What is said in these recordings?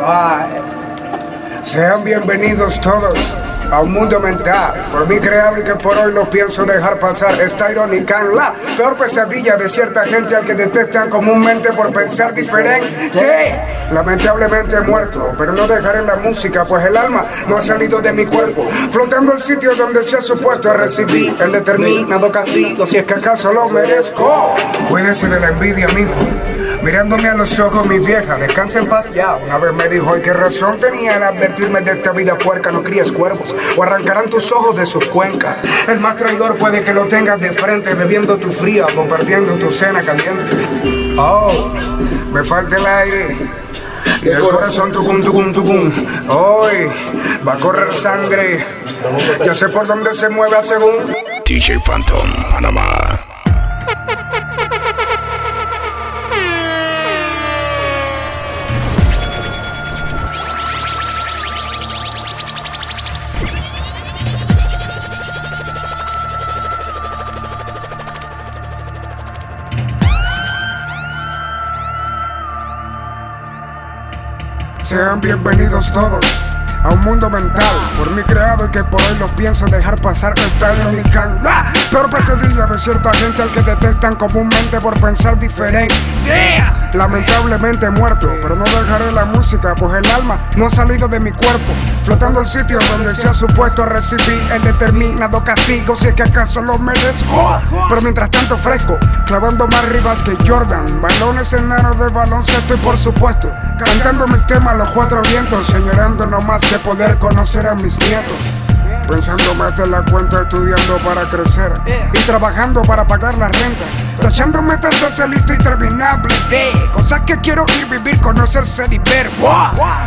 Bye. Sean bienvenidos todos a un mundo mental, por mí creado y que por hoy no pienso dejar pasar. Esta irónica en la peor pesadilla de cierta gente al que detestan comúnmente por pensar diferente. Lamentablemente he muerto, pero no dejaré la música, pues el alma no ha salido de mi cuerpo, flotando el sitio donde se ha supuesto recibir el determinado castigo, si es que acaso lo merezco. Cuídese de la envidia, amigo. Mirándome a los ojos, mi vieja, descansa en paz ya. Una vez me dijo, ¿y qué razón tenía en advertirme de esta vida puerca? No críes cuervos o arrancarán tus ojos de sus cuencas. El más traidor puede que lo tengas de frente, bebiendo tu fría, compartiendo tu cena caliente. Oh, me falta el aire. Y el corazón tucum, tucum, tucum. Hoy va a correr sangre. Ya sé por dónde se mueve según. DJ Phantom, Panamá. Sean bienvenidos todos a un mundo mental por mí creado y que por hoy no pienso dejar pasar esta irónica la peor pesadilla de cierta gente al que detestan comúnmente por pensar diferente. Lamentablemente muerto, pero no dejaré la música, pues el alma no ha salido de mi cuerpo, flotando el sitio donde se ha supuesto recibir el determinado castigo, si es que acaso lo merezco. Pero mientras tanto fresco, clavando más ribas que Jordan, balones enanos de baloncesto y por supuesto, cantando mis temas a los cuatro vientos, señorando no más que poder conocer a mis nietos. Pensando más de la cuenta, estudiando para crecer y trabajando para pagar las rentas. Tachando metas de esa lista interminable de cosas que quiero ir, vivir, conocer, ser y ver.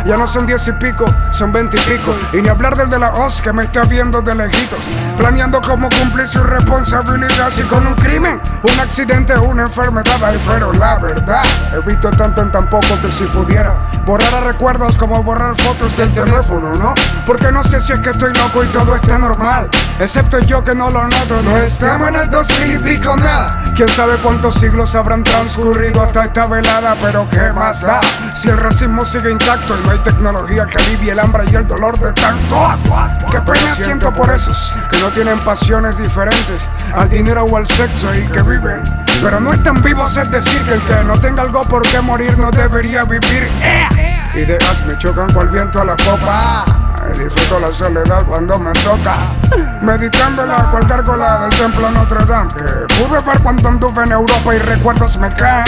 Ya no son diez y pico, son veinte y pico. Y ni hablar del de la OZ que me está viendo de lejitos. Planeando cómo cumplir su responsabilidad. Si con un crimen, un accidente, una enfermedad. Ay, pero la verdad, he visto tanto en tan poco que si pudiera borrar a recuerdos como borrar fotos del teléfono, ¿no? Porque no sé si es que estoy loco y todo está normal. Excepto yo que no lo noto. No estamos en el 2000 y pico nada. Quién sabe cuántos siglos habrán transcurrido hasta esta velada, pero qué más da. Si el racismo sigue intacto y no hay tecnología que alivie el hambre y el dolor de tantos. Qué pena siento por esos que no tienen pasiones diferentes al dinero o al sexo y que viven. Pero no están vivos, es decir, que el que no tenga algo por qué morir no debería vivir. ¡Eh! Ideas me chocan cual viento a la popa. Disfruto la soledad cuando me toca. Meditando la cual gárgola del templo Notre Dame. Que pude ver cuando anduve en Europa y recuerdos me caen.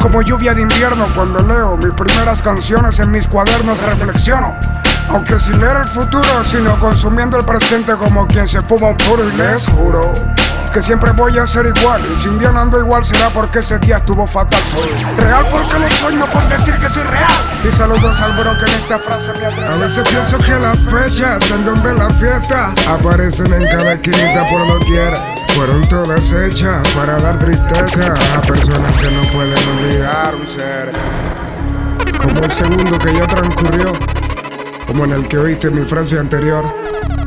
Como lluvia de invierno cuando leo mis primeras canciones en mis cuadernos reflexiono. Aunque sin leer el futuro, sino consumiendo el presente como quien se fuma un puro y les juro que siempre voy a ser igual. Y si un día no ando igual será porque ese día estuvo fatal. Real porque lo sueño por decir que soy real. Y saludos al bro que en esta frase me atreve. A veces pienso que las fechas en donde la fiesta aparecen en cada esquinita por doquiera. Fueron todas hechas para dar tristeza a personas que no pueden olvidar un ser. Como el segundo que ya transcurrió, como en el que oíste mi frase anterior.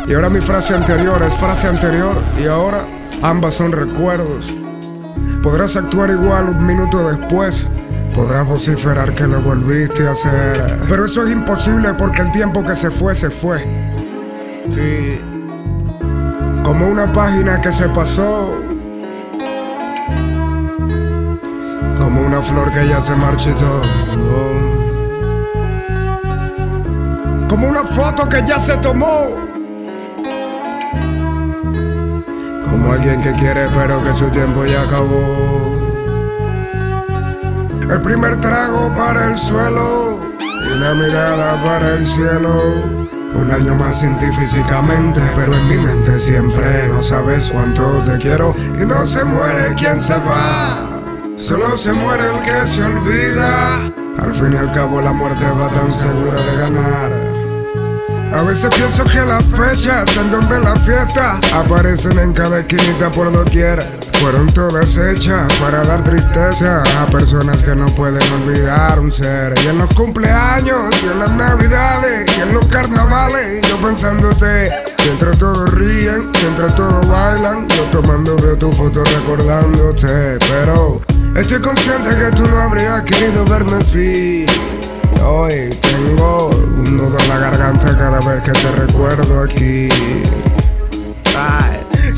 Y ahora mi frase anterior es frase anterior y ahora ambas son recuerdos. Podrás actuar igual un minuto después. Podrás vociferar que lo volviste a hacer. Pero eso es imposible porque el tiempo que se fue, se fue. Sí. Como una página que se pasó. Como una flor que ya se marchitó. Como una foto que ya se tomó. Alguien que quiere pero que su tiempo ya acabó. El primer trago para el suelo y una mirada para el cielo. Un año más sin ti físicamente, pero en mi mente siempre no sabes cuánto te quiero. Y no se muere quien se va, solo se muere el que se olvida. Al fin y al cabo la muerte va tan segura de ganar. A veces pienso que las fechas en donde la fiesta aparecen en cada esquinita por doquiera. Fueron todas hechas para dar tristeza a personas que no pueden olvidar un ser. Y en los cumpleaños, y en las navidades, y en los carnavales, yo pensándote. Mientras todos ríen, mientras todos bailan, yo tomando veo tu foto recordándote. Pero Estoy consciente que tú no habrías querido verme así. Hoy tengo un nudo en la garganta cada vez que te recuerdo aquí.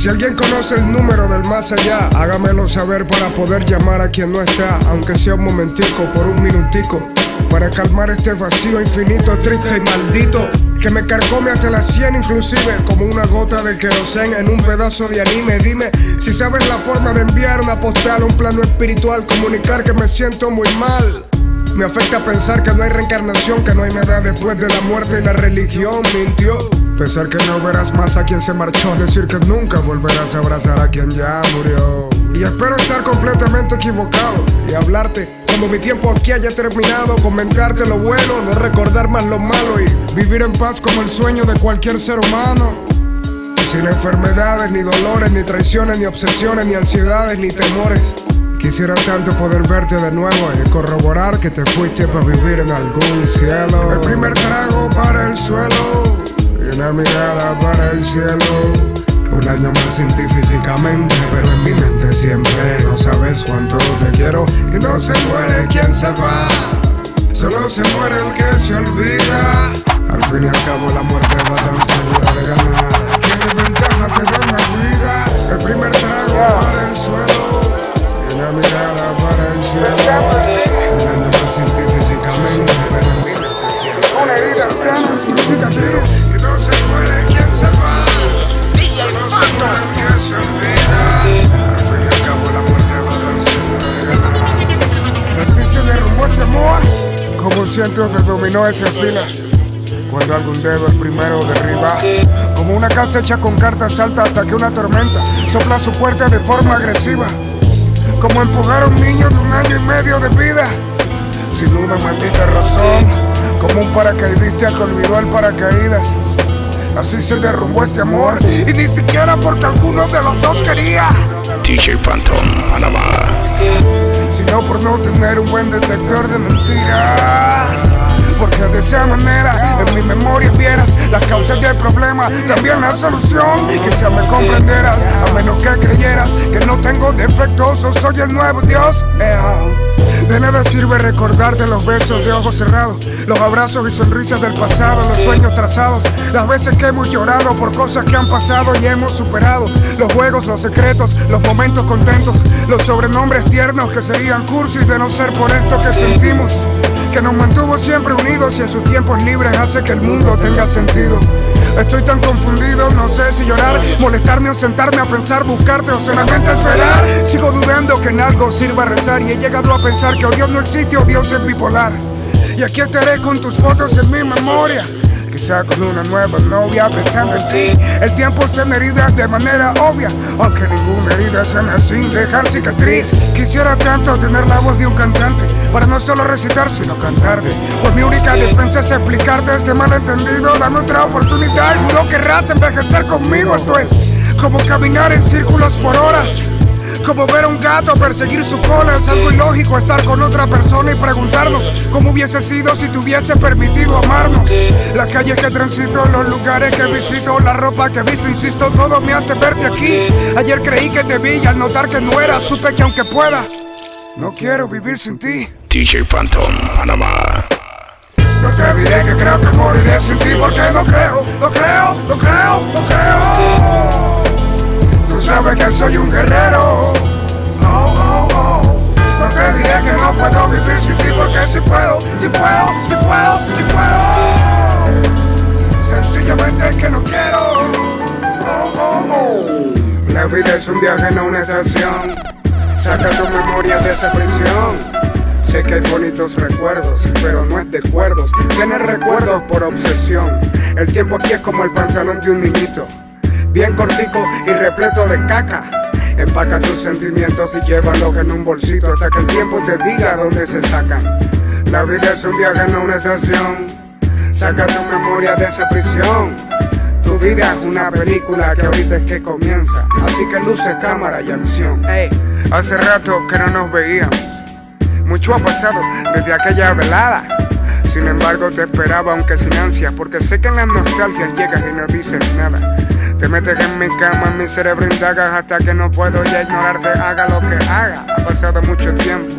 Si alguien conoce el número del más allá, hágamelo saber para poder llamar a quien no está, aunque sea un momentico, por un minutico, para calmar este vacío infinito, triste y maldito, que me carcome hasta la sien inclusive, como una gota de querosén en un pedazo de anime. Dime si sabes la forma de enviar una postal un plano espiritual, comunicar que me siento muy mal. Me afecta pensar que no hay reencarnación, que no hay nada después de la muerte y la religión mintió. Pensar que no verás más a quien se marchó, decir que nunca volverás a abrazar a quien ya murió. Y espero estar completamente equivocado y hablarte cuando mi tiempo aquí haya terminado, comentarte lo bueno, no recordar más lo malo y vivir en paz como el sueño de cualquier ser humano. Sin enfermedades, ni dolores, ni traiciones, ni obsesiones, ni ansiedades, ni temores. Quisiera tanto poder verte de nuevo y corroborar que te fuiste para vivir en algún cielo. El primer trago para el suelo y una mirada para el cielo. Un año más sin ti físicamente, pero en mi mente siempre no sabes cuánto te quiero. Y no se muere quien se va, solo se muere el que se olvida. Al fin y al cabo la muerte va tan segura de ganar. ¿Qué ventaja te da la vida? El primer trago para el suelo una mirada para el cielo. Un más sin ti físicamente, una herida sana sin cicatriz. Y no se muere quien se va. Solo se muere que se olvida. Al fin y al cabo la muerte va tan. Así se derrumbó este amor. Como cientos de dominó se fila. Cuando algún dedo el primero derriba. Como una casa hecha con cartas salta hasta que una tormenta sopla su puerta de forma agresiva. Como empujar a un niño de un año y medio de vida. Sin una maldita razón. Como un paracaidista que olvidó el paracaídas. Así se derrumbó este amor. Y ni siquiera porque alguno de los dos quería. DJ Phantom, Panamá. Sino por no tener un buen detector de mentiras. Porque de esa manera en mi memoria vieras las causas del problema, también la solución. Quizá me comprenderás, a menos que creyeras que no tengo defectos o soy el nuevo Dios. De nada sirve recordarte los besos de ojos cerrados, los abrazos y sonrisas del pasado, los sueños trazados, las veces que hemos llorado por cosas que han pasado y hemos superado, los juegos, los secretos, los momentos contentos, los sobrenombres tiernos que serían cursis de no ser por esto que sentimos que nos mantuvo siempre unidos y en sus tiempos libres hace que el mundo tenga sentido. Estoy tan confundido, no sé si llorar, molestarme o sentarme a pensar, buscarte o solamente esperar. Sigo dudando que en algo sirva rezar y he llegado a pensar que o Dios no existe o Dios es bipolar. Y aquí estaré con tus fotos en mi memoria. Quizá con una nueva novia pensando en ti. El tiempo sana heridas de manera obvia, aunque ninguna herida sana sin dejar cicatriz. Quisiera tanto tener la voz de un cantante para no solo recitar, sino cantarte. Pues mi única defensa es explicarte este malentendido. Dame otra oportunidad y juro querrás envejecer conmigo. Esto es como caminar en círculos por horas. Como ver a un gato perseguir su cola es algo ilógico estar con otra persona y preguntarnos cómo hubiese sido si te hubiese permitido amarnos. Las calles que transito, los lugares que visito, la ropa que visto, insisto, todo me hace verte aquí. Ayer creí que te vi y al notar que no era, supe que aunque pueda, no quiero vivir sin ti. DJ Phantom, Panamá. No te diré que creo que moriré sin ti porque no creo, lo creo, lo creo, lo creo. Tú sabes que soy un guerrero. Oh, oh, oh. No te diré que no puedo vivir sin ti porque si puedo, si puedo, si puedo, si puedo. Sencillamente es que no quiero. Oh, oh, oh. La vida es un viaje, no una estación. Saca tu memoria de esa prisión. Sé que hay bonitos recuerdos, pero no es de cuerdos. Tienes recuerdos por obsesión. El tiempo aquí es como el pantalón de un niñito. Bien cortico y repleto de caca. Empaca tus sentimientos y llévalos en un bolsito hasta que el tiempo te diga dónde se sacan. La vida es un viaje, no una estación. Saca tu memoria de esa prisión. Tu vida es una película que ahorita es que comienza. Así que luces, cámara y acción. Hace rato que no nos veíamos. Mucho ha pasado desde aquella velada. Sin embargo, te esperaba, aunque sin ansia, porque sé que en las nostalgias llegas y no dices nada. Te metes en mi cama, en mi cerebro indagas hasta que no puedo ya ignorarte, haga lo que haga. Ha pasado mucho tiempo.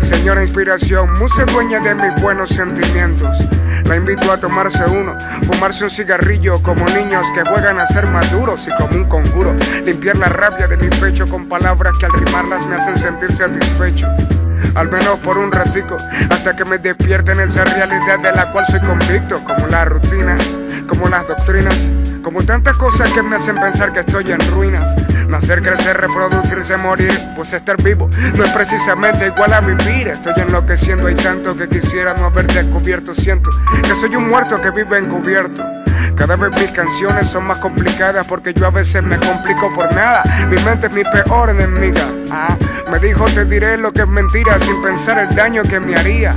Señora inspiración, musa dueña de mis buenos sentimientos. La invito a tomarse uno, fumarse un cigarrillo como niños que juegan a ser maduros y como un conjuro. Limpiar la rabia de mi pecho con palabras que al rimarlas me hacen sentir satisfecho. Al menos por un ratico, hasta que me despierte en esa realidad de la cual soy convicto, como la rutina, como las doctrinas, como tantas cosas que me hacen pensar que estoy en ruinas. Nacer, crecer, reproducirse, morir, pues estar vivo no es precisamente igual a vivir. Estoy enloqueciendo, hay tanto que quisiera no haber descubierto. Siento que soy un muerto que vive encubierto. Cada vez mis canciones son más complicadas porque yo a veces me complico por nada. Mi mente es mi peor enemiga. Ah, me dijo te diré lo que es mentira sin pensar el daño que me haría.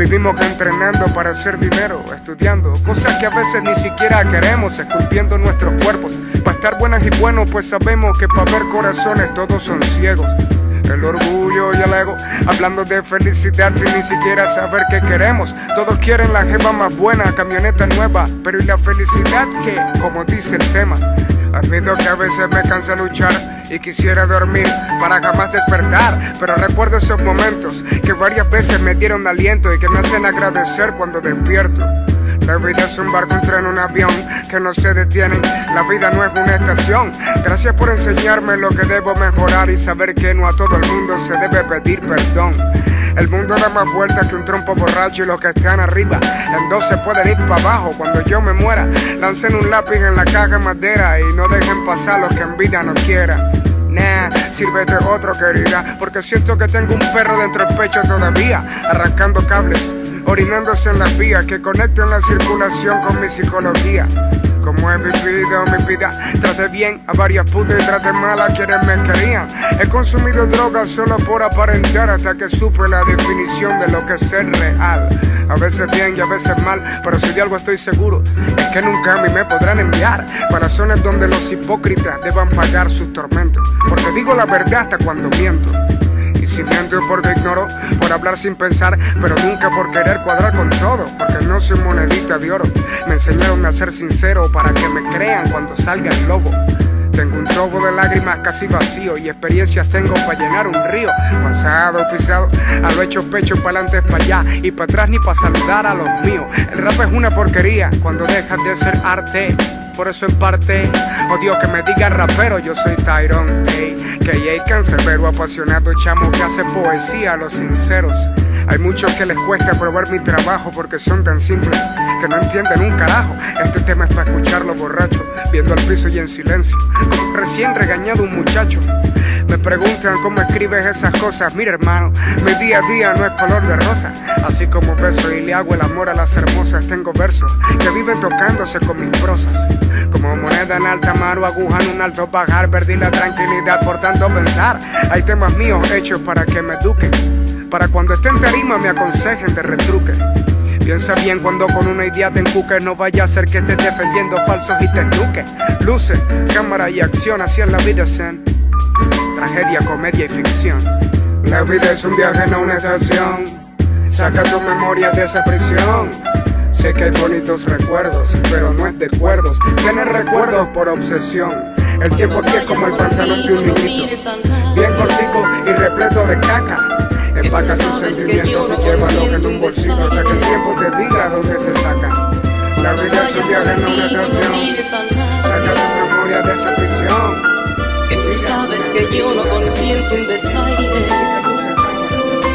Vivimos entrenando para hacer dinero, estudiando cosas que a veces ni siquiera queremos, esculpiendo nuestros cuerpos. Para estar buenas y buenos, pues sabemos que para ver corazones todos son ciegos. El orgullo y el ego, hablando de felicidad sin ni siquiera saber qué queremos. Todos quieren la jeva más buena, camioneta nueva, pero ¿y la felicidad qué? Como dice el tema. Admito que a veces me cansa luchar y quisiera dormir para jamás despertar, pero recuerdo esos momentos que varias veces me dieron aliento y que me hacen agradecer cuando despierto. La vida es un barco, un tren, un avión que no se detienen. La vida no es una estación. Gracias por enseñarme lo que debo mejorar y saber que no a todo el mundo se debe pedir perdón. El mundo da más vueltas que un trompo borracho y los que están arriba en dos se pueden ir para abajo. Cuando yo me muera, lancen un lápiz en la caja de madera y no dejen pasar los que en vida no quieran. Nah, sírvete otro querida, porque siento que tengo un perro dentro del pecho todavía, arrancando cables orinándose en las vías que conectan la circulación con mi psicología. Como he vivido mi vida, traté bien a varias putas y traté mal a quienes me querían. He consumido drogas solo por aparentar hasta que supe la definición de lo que es ser real. A veces bien y a veces mal, pero si de algo estoy seguro, es que nunca a mí me podrán enviar para zonas donde los hipócritas deban pagar sus tormentos. Porque digo la verdad hasta cuando miento. Porque ignoro, por hablar sin pensar, pero nunca por querer cuadrar con todo, porque no soy monedita de oro. Me enseñaron a ser sincero para que me crean cuando salga el lobo. Tengo un trobo de lágrimas casi vacío y experiencias tengo para llenar un río. Pasado, pisado, a lo hecho pecho, para adelante, para allá y para atrás ni para saludar a los míos. El rap es una porquería cuando dejas de ser arte. Por eso en parte odio que me digan rapero, yo soy Tyrone, ey, que hay cancerbero, apasionado chamo que hace poesía a los sinceros. Hay muchos que les cuesta probar mi trabajo porque son tan simples que no entienden un carajo. Este tema es para escucharlo borracho, viendo al piso y en silencio, recién regañado un muchacho. Me preguntan cómo escribes esas cosas. Mira, hermano, mi día a día no es color de rosa. Así como beso y le hago el amor a las hermosas, tengo versos que viven tocándose con mis prosas. Como moneda en alta mar o aguja en un alto bajar, perdí la tranquilidad por tanto pensar. Hay temas míos hechos para que me eduquen. Para cuando esté en tarima me aconsejen de retruque. Piensa bien cuando con una idea te encuques, no vaya a ser que estés defendiendo falsos y te eduque. Luce, cámara y acción, así es la vida zen. Tragedia, comedia y ficción. La vida es un viaje, no una estación. Saca tu memoria de esa prisión. Sé que hay bonitos recuerdos, pero no es de cuerdos. Tienes recuerdos por obsesión. El tiempo aquí es como el pantalón de un niñito. Bien cortico y repleto de caca. Empaca tus sentimientos y llévalos en un bolsito hasta que el tiempo te diga dónde se saca. La vida es un viaje, no una estación. Saca tu memoria de esa prisión. Que tú sabes que yo no consiento un desaire.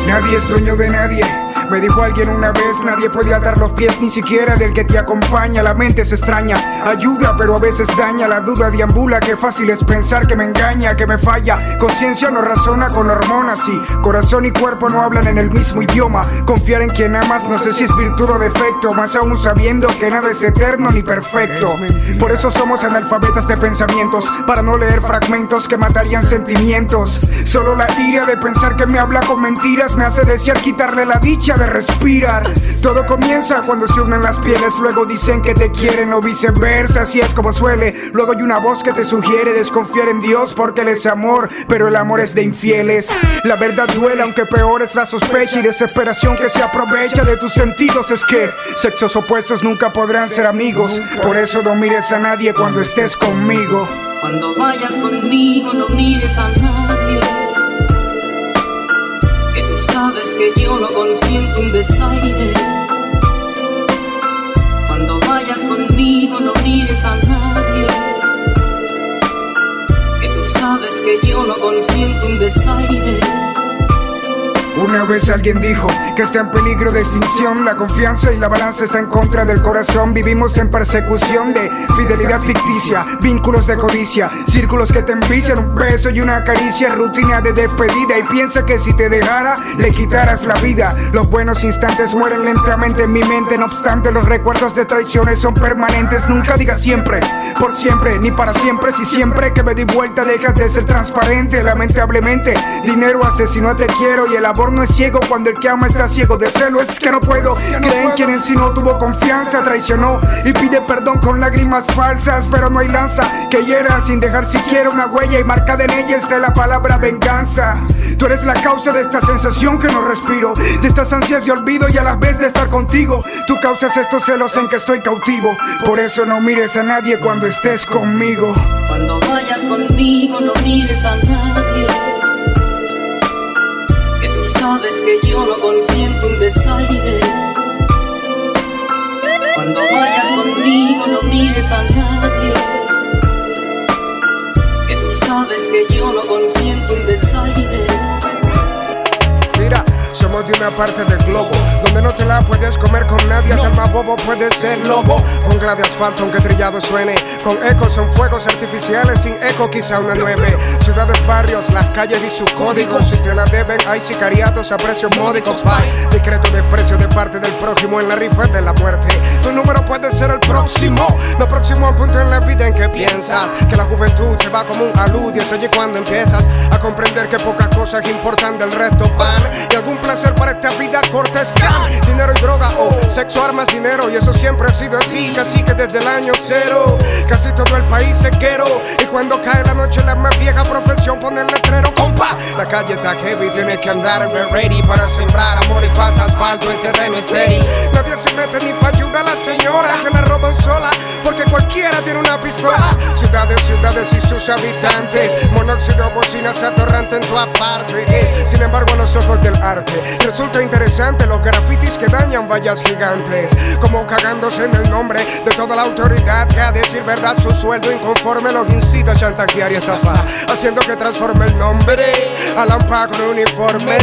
Nadie es dueño de nadie. Me dijo alguien una vez, nadie puede atar los pies ni siquiera del que te acompaña. La mente es extraña, ayuda pero a veces daña. La duda deambula, que fácil es pensar que me engaña, que me falla. Conciencia no razona con hormonas y corazón y cuerpo no hablan en el mismo idioma. Confiar en quien amas no sé si es virtud o defecto, más aún sabiendo que nada es eterno ni perfecto. Por eso somos analfabetas de pensamientos, para no leer fragmentos que matarían sentimientos. Solo la ira de pensar que me habla con mentiras me hace desear quitarle la dicha de respirar. Todo comienza cuando se unen las pieles, luego dicen que te quieren o viceversa, así es como suele. Luego hay una voz que te sugiere desconfiar en Dios porque Él es amor, pero el amor es de infieles. La verdad duele, aunque peor es la sospecha y desesperación que se aprovecha de tus sentidos. Es que sexos opuestos nunca podrán ser amigos, por eso no mires a nadie cuando estés conmigo. Cuando vayas conmigo no mires a nadie. Sabes que yo no consiento un desaire. Cuando vayas conmigo no mires a nadie. Que tú sabes que yo no consiento un desaire. Una vez alguien dijo que está en peligro de extinción, la confianza y la balanza está en contra del corazón. Vivimos en persecución de fidelidad ficticia, vínculos de codicia, círculos que te envician, un beso y una caricia, rutina de despedida. Y piensa que si te dejara, le quitaras la vida. Los buenos instantes mueren lentamente en mi mente, no obstante, los recuerdos de traiciones son permanentes. Nunca digas siempre, por siempre, ni para siempre. Si siempre que me di vuelta dejas de ser transparente, lamentablemente, dinero asesino te quiero y el amor no es ciego cuando el que ama está ciego de celo. Es que no puedo creer en quien en sí no tuvo confianza, traicionó y pide perdón con lágrimas falsas. Pero no hay lanza que hiera sin dejar siquiera una huella y marcada en ella está la palabra venganza. Tú eres la causa de esta sensación que no respiro, de estas ansias de olvido y a la vez de estar contigo. Tú causas estos celos en que estoy cautivo. Por eso no mires a nadie cuando estés conmigo. Cuando vayas conmigo no mires a nadie. Sabes que yo no consiento un desaire. Cuando vayas conmigo no mires a nadie. Que tú sabes que yo no consiento somos de una parte del globo donde no te la puedes comer con nadie. Hasta el más bobo puede ser lobo. Jungla de asfalto, aunque trillado suene. Con ecos son fuegos artificiales, sin eco quizá una nueve. Ciudades, barrios, las calles y sus códigos. Si te la deben, hay sicariatos a precios módicos. Bye. Discreto desprecio de parte del prójimo en la rifa de la muerte. Tu número puede ser el próximo. Lo próximo a punto en la vida en que piensas que la juventud se va como un alud. Y es allí cuando empiezas a comprender que pocas cosas importan del resto van. Y algún placer para esta vida corta es can. Dinero y droga o sexo, armas, dinero. Y eso siempre ha sido así, casi que desde el año cero. Casi todo el país se quiero. Y cuando cae la noche, la más vieja profesión pone el letrero, compa. La calle está heavy, tienes que andar en ready para sembrar amor y paz, asfalto, el terreno estéril. Nadie se mete ni para ayudar a la señora que la roban sola, porque cualquiera tiene una pistola. Ciudades, ciudades y sus habitantes. Monóxido, bocinas atorrante en toda parte. Eh, Sin embargo, a los ojos del arte resulta interesante los grafitis que dañan vallas gigantes. Como cagándose en el nombre de toda la autoridad que a decir verdad su sueldo inconforme los incita a chantajear y estafar. Haciendo que transforme el nombre a lampa con uniforme.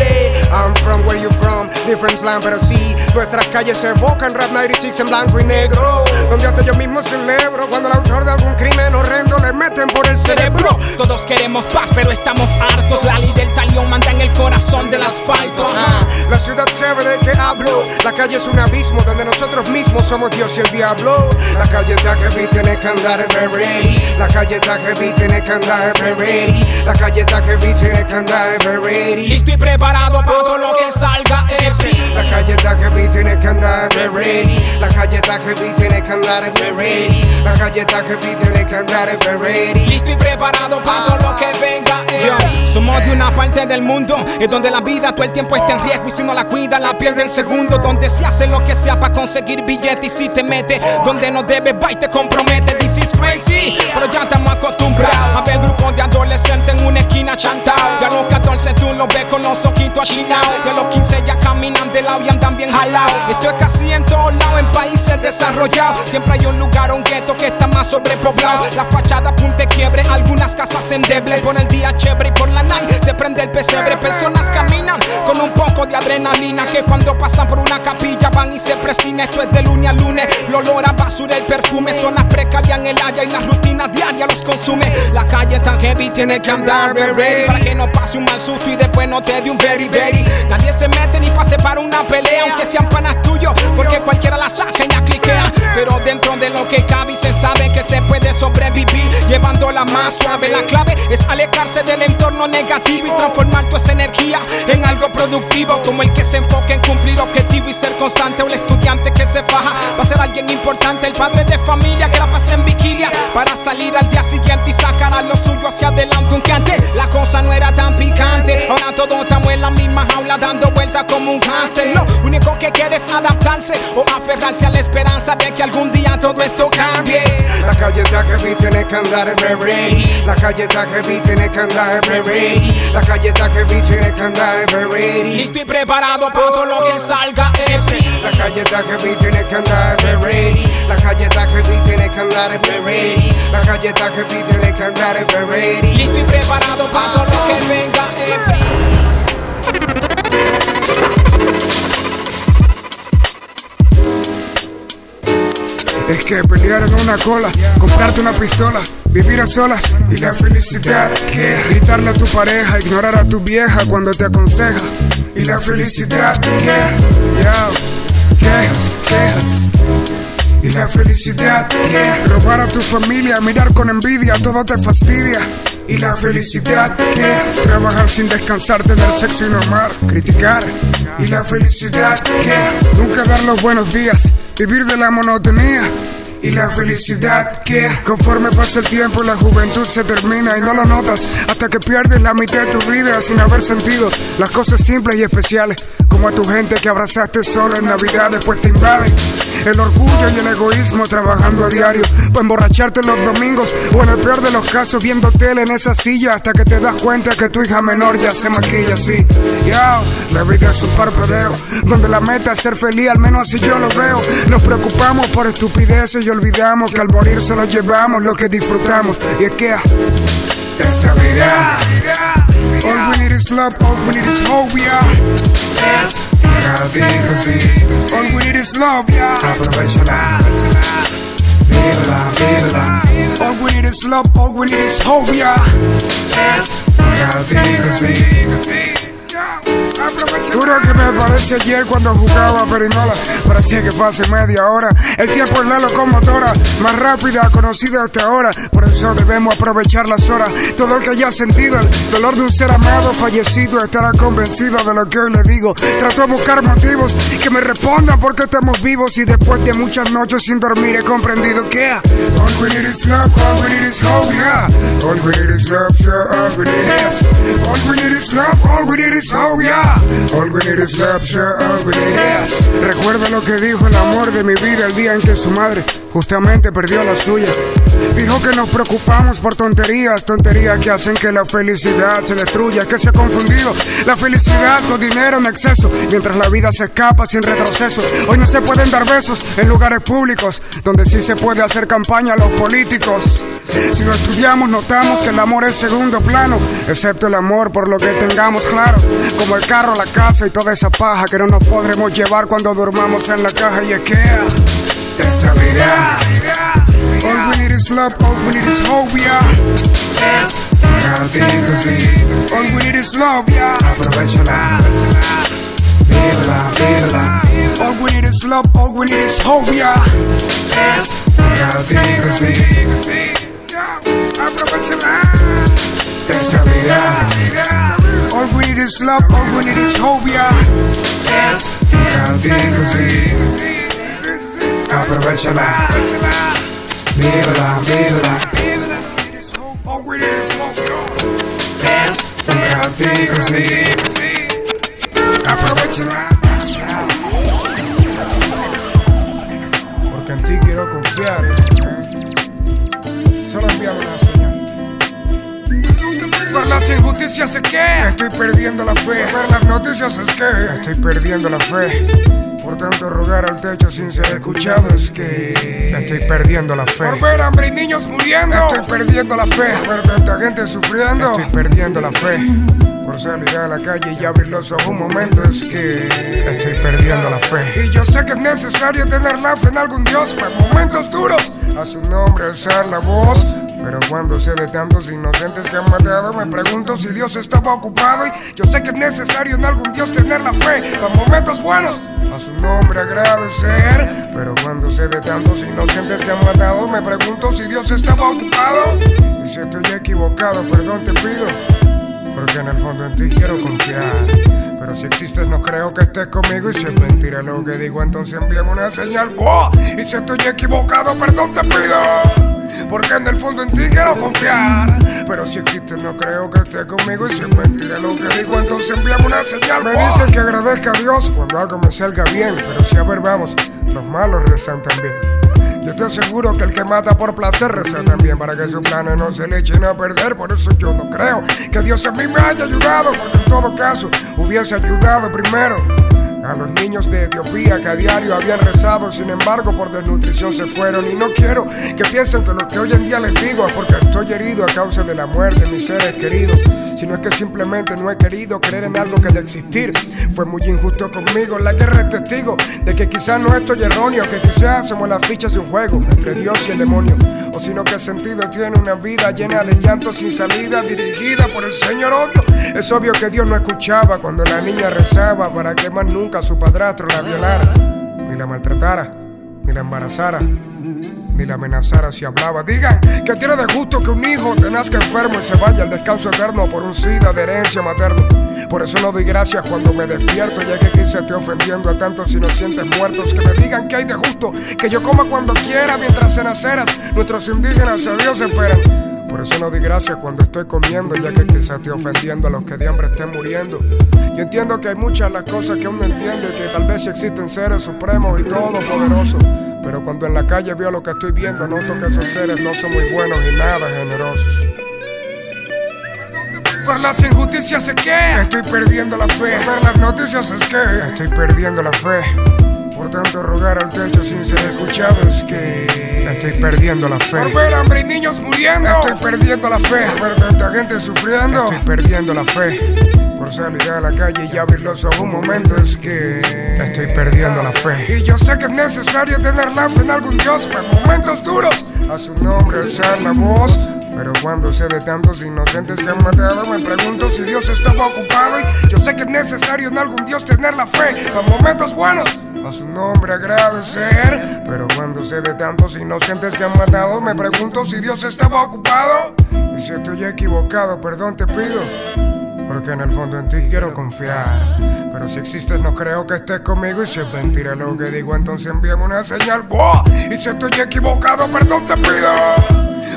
I'm from where you from, different slang, pero sí, nuestras calles se evocan rap 96 en blanco y negro. Donde hasta yo mismo celebro cuando el autor de algún crimen horrendo le meten por el cerebro. Todos queremos paz, pero estamos hartos. La ley del talión manda en el corazón del asfalto. Ah, la ciudad sabe de qué hablo. La calle es un abismo donde nosotros mismos somos Dios y el diablo. La calle está heavy, tiene que andar ready. La calle está heavy, tiene que andar ready. La calle está heavy, tiene que andar ready. Y estoy preparado para todo lo que salga epi. La calle está heavy, tiene que andar ready. La calle está heavy, tiene que andar ready. La calle está heavy, tiene que andar Y ready. estoy preparado para todo lo que venga epi. Somos de una parte del mundo en donde la vida todo el tiempo está en riesgo y si no la cuida la pierde en segundo. Donde se hace lo que sea para conseguir billetes y si te metes donde no debes va y te compromete. Crazy, pero ya estamos acostumbrados a ver grupos de adolescentes en una esquina chantao. Y a los 14 tú los ves con los ojitos achinados. Y a los 15 ya caminan de lado y andan bien jalados. Esto es casi en todos lados en países desarrollados. Siempre hay un lugar, un gueto que está más sobrepoblado. La fachada punte quiebre, algunas casas endebles. Por el día chévere y por la night se prende el pesebre. Personas caminan con un poco de adrenalina que cuando pasan por una capilla van y se presina. Esto es de lunes a lunes. El olor a basura, el perfume, zonas precarias el área y las rutinas diarias los consume. La calle está heavy, tiene que andar ready para que no pase un mal susto y después no te dé un very very. Nadie se mete ni pase para una pelea, aunque sean panas tuyos, porque cualquiera la saca y la cliquea. Pero dentro de lo que cabe y se sabe que se puede sobrevivir llevándola más suave. La clave es alejarse del entorno negativo y transformar tu energía en algo productivo. Como el que se enfoca en cumplir objetivo y ser constante. O el estudiante que se faja para ser alguien importante. El padre de familia que la pasa en vigilia para salir al día siguiente y sacar a lo suyo hacia adelante. Aunque antes la cosa no era tan picante. Ahora todos estamos en la misma jaula dando vueltas como un cáncer. Lo único que queda es adaptarse o aferrarse a la esperanza de que algún día todo esto cambie. La calle está heavy, tiene que andar ready. La calle está heavy, tiene que andar ready. La calle está heavy, tiene que andar Y ready. estoy preparado para todo lo que salga every. La calle está heavy, tiene que andar ready. La calle está heavy, tiene que andar ready. La calle está heavy, tiene que andar Y ready. estoy preparado para todo lo que venga every. Es que pelear en una cola, comprarte una pistola, vivir a solas y la felicidad que gritarle a tu pareja, ignorar a tu vieja cuando te aconseja y la felicidad que quejas, quejas. Y la felicidad que robar a tu familia, mirar con envidia, todo te fastidia. Y la felicidad que trabajar sin descansar, tener sexo y no amar, criticar. Y la felicidad que nunca dar los buenos días, vivir de la monotonía. Y la felicidad que conforme pasa el tiempo la juventud se termina y no lo notas hasta que pierdes la mitad de tu vida sin haber sentido las cosas simples y especiales como a tu gente que abrazaste solo en Navidad después te invade el orgullo y el egoísmo trabajando a diario para emborracharte los domingos o en el peor de los casos viendo tele en esa silla hasta que te das cuenta que tu hija menor ya se maquilla así. Ya, la vida es un parpadeo donde la meta es ser feliz, al menos así yo lo veo. Nos preocupamos por estupideces y olvidamos que al morir solo llevamos lo que disfrutamos y es que esta vida All we need is love, all we need is hope, yeah. Es para ti, sí. All we need is love, yeah. Aprovechala. Vívela, vívela. All we need is love, all we need is hope, yeah. Es para ti, sí. Juro que me parece ayer cuando jugaba perinola Parecía que fue hace media hora. El tiempo es la locomotora Más rápida conocida hasta ahora. Por eso debemos aprovechar las horas. Todo el que haya sentido el dolor de un ser amado fallecido Estará convencido de lo que hoy le digo. Trato de buscar motivos que me respondan por qué estamos vivos Y después de muchas noches sin dormir he comprendido que All we need is love, all we need is hope, yeah. All we need is love, sure, all we need is All we need is love, all we need is hope, yeah All we need is love, sure, all we need is Recuerda lo que dijo el amor de mi vida el día en que su madre justamente perdió la suya Dijo que nos preocupamos por tonterías, tonterías que hacen que la felicidad se destruya, que se ha confundido la felicidad con dinero en exceso, mientras la vida se escapa sin retroceso. Hoy no se pueden dar besos en lugares públicos, donde sí se puede hacer campaña a los políticos. Si lo estudiamos notamos que el amor es segundo plano, excepto el amor por lo que tengamos claro, como el carro, la casa y toda esa paja que no nos podremos llevar cuando durmamos en la caja y es que esta vida. All we need is love, all we need is hope, yeah. Es para ti. All we need is love, yeah. Aprovechala. All we need is love, all we need is hope, yeah. Es para ti, sí. Aprovechala. Esta vida. All we need is love, all we need is hope, yeah. Es para ti, sí. Aprovechala. Vívela, vívela. Es sí. Aprovechala. Porque en ti quiero confiar. ¿eh? Solo envíame una señal. Por las injusticias es que estoy perdiendo la fe. Por las noticias es que estoy perdiendo la fe. Por tanto, rogar al techo sin ser escuchado es que estoy perdiendo la fe. Por ver hambre y niños muriendo, estoy perdiendo la fe. Por ver tanta gente sufriendo, estoy perdiendo la fe. Por salir a la calle y abrir los ojos un momento es que estoy perdiendo la fe. Y yo sé que es necesario tener la fe en algún Dios para momentos duros. A su nombre alzar la voz. Pero cuando sé de tantos inocentes que han matado, me pregunto si Dios estaba ocupado. Y yo sé que es necesario en algún Dios tener la fe. Para momentos buenos, a su nombre agradecer. Pero cuando sé de tantos inocentes que han matado, me pregunto si Dios estaba ocupado. Y si estoy equivocado, perdón te pido. Porque en el fondo en ti quiero confiar. Pero si existes, no creo que estés conmigo. Y si es mentira lo que digo, entonces envíame una señal. ¡Wow! Y si estoy equivocado, perdón te pido. Porque en el fondo en ti quiero confiar. Pero si existes, no creo que estés conmigo. Y si es mentira lo que digo, entonces envíame una señal. Me dicen que agradezca a Dios cuando algo me salga bien. Pero si a ver, vamos, los malos rezan también. Yo te aseguro que el que mata por placer reza también para que sus planes no se le echen a perder. Por eso yo no creo que Dios a mí me haya ayudado, porque en todo caso hubiese ayudado primero. A los niños de Etiopía que a diario habían rezado, sin embargo por desnutrición se fueron. Y no quiero que piensen que lo que hoy en día les digo es porque estoy herido a causa de la muerte de mis seres queridos. Sino es que simplemente no he querido creer en algo que de existir fue muy injusto conmigo. La guerra es testigo de que quizás no estoy erróneo, que quizás somos las fichas de un juego entre Dios y el demonio. O sino que sentido tiene una vida llena de llantos sin salida, dirigida por el Señor odio. Es obvio que Dios no escuchaba cuando la niña rezaba para que más nunca su padrastro la violara, ni la maltratara, ni la embarazara, ni la amenazara si hablaba. Digan que tiene de justo que un hijo te nazca enfermo y se vaya al descanso eterno por un sida de herencia materna. Por eso no doy gracias cuando me despierto, ya que quise esté ofendiendo a tantos inocentes muertos. Que me digan que hay de justo, que yo coma cuando quiera mientras en aceras nuestros indígenas a Dios esperan. Por eso no doy gracias cuando estoy comiendo, ya que quizás estoy ofendiendo a los que de hambre estén muriendo. Yo entiendo que hay muchas las cosas que uno no entiende, que tal vez existen seres supremos y todopoderosos. Pero cuando en la calle veo lo que estoy viendo, noto que esos seres no son muy buenos y nada generosos. Por las injusticias es que estoy perdiendo la fe. Por las noticias es que estoy perdiendo la fe. Por tanto, rogar al techo sin ser escuchado es que estoy perdiendo la fe. Por ver hambre y niños muriendo, estoy perdiendo la fe. Por ver tanta gente sufriendo, estoy perdiendo la fe. Por salir a la calle y abrir los ojos un momento es que estoy perdiendo la fe. Y yo sé que es necesario tener la fe en algún Dios para momentos duros. A su nombre alzar la voz. Pero cuando sé de tantos inocentes que han matado, me pregunto si Dios estaba ocupado. Y yo sé que es necesario en algún Dios tener la fe para momentos buenos. A su nombre agradecer. Pero cuando sé de tantos inocentes que han matado, me pregunto si Dios estaba ocupado. Y si estoy equivocado, perdón te pido. Porque en el fondo en ti quiero confiar. Pero si existes, no creo que estés conmigo. Y si es mentira lo que digo, entonces envíame una señal. ¡Buah! Y si estoy equivocado, perdón te pido.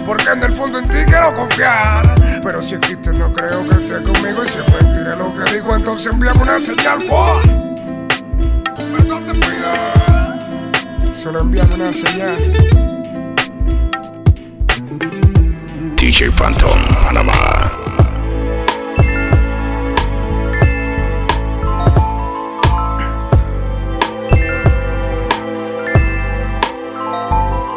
Porque en el fondo en ti quiero confiar. Pero si existes, no creo que estés conmigo. Y si es mentira lo que digo, entonces envíame una señal. ¡Buah! Te pido. Solo envíame una señal. DJ Phantom, Panamá.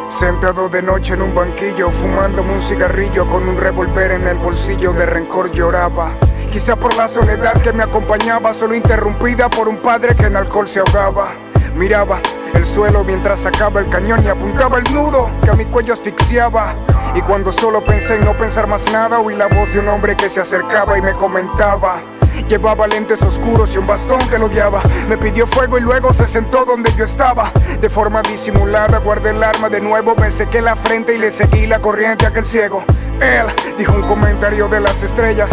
Sentado de noche en un banquillo, fumándome un cigarrillo con un revólver en el bolsillo de rencor lloraba. Quizá por la soledad que me acompañaba, solo interrumpida por un padre que en alcohol se ahogaba. Miraba el suelo mientras sacaba el cañón y apuntaba el nudo que a mi cuello asfixiaba. Y cuando solo pensé en no pensar más nada, oí la voz de un hombre que se acercaba y me comentaba. Llevaba lentes oscuros y un bastón que lo guiaba. Me pidió fuego y luego se sentó donde yo estaba. De forma disimulada guardé el arma de nuevo, me sequé la frente y le seguí la corriente a aquel ciego. Él dijo un comentario de las estrellas,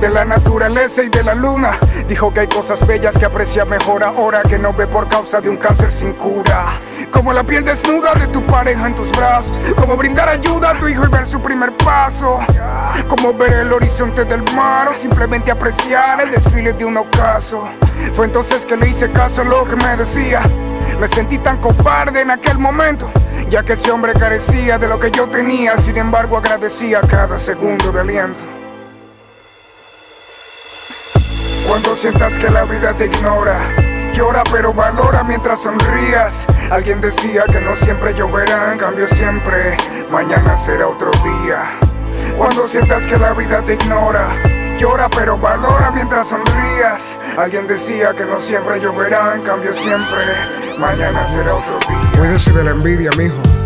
de la naturaleza y de la luna. Dijo que hay cosas bellas que aprecia mejor ahora que no ve por causa de un cáncer sin cura. Como la piel desnuda de tu pareja en tus brazos. Como brindar ayuda a tu hijo y ver su primer paso. Como ver el horizonte del mar o simplemente apreciar el desfile de un ocaso. Fue entonces que le hice caso a lo que me decía. Me sentí tan cobarde en aquel momento, ya que ese hombre carecía de lo que yo tenía, sin embargo agradecía cada segundo de aliento. Cuando sientas que la vida te ignora, llora pero valora mientras sonrías. Alguien decía que no siempre lloverá, en cambio siempre mañana será otro día. Cuando sientas que la vida te ignora, llora pero valora mientras sonrías. Alguien decía que no siempre lloverá, en cambio siempre mañana será otro día. Cuídese de la envidia, mijo.